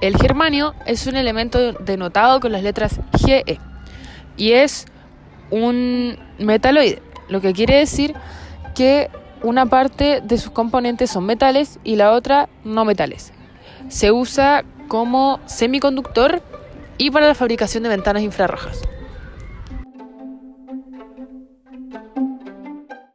El germanio es un elemento denotado con las letras GE y es un metaloide, lo que quiere decir que una parte de sus componentes son metales y la otra no metales. Se usa como semiconductor y para la fabricación de ventanas infrarrojas.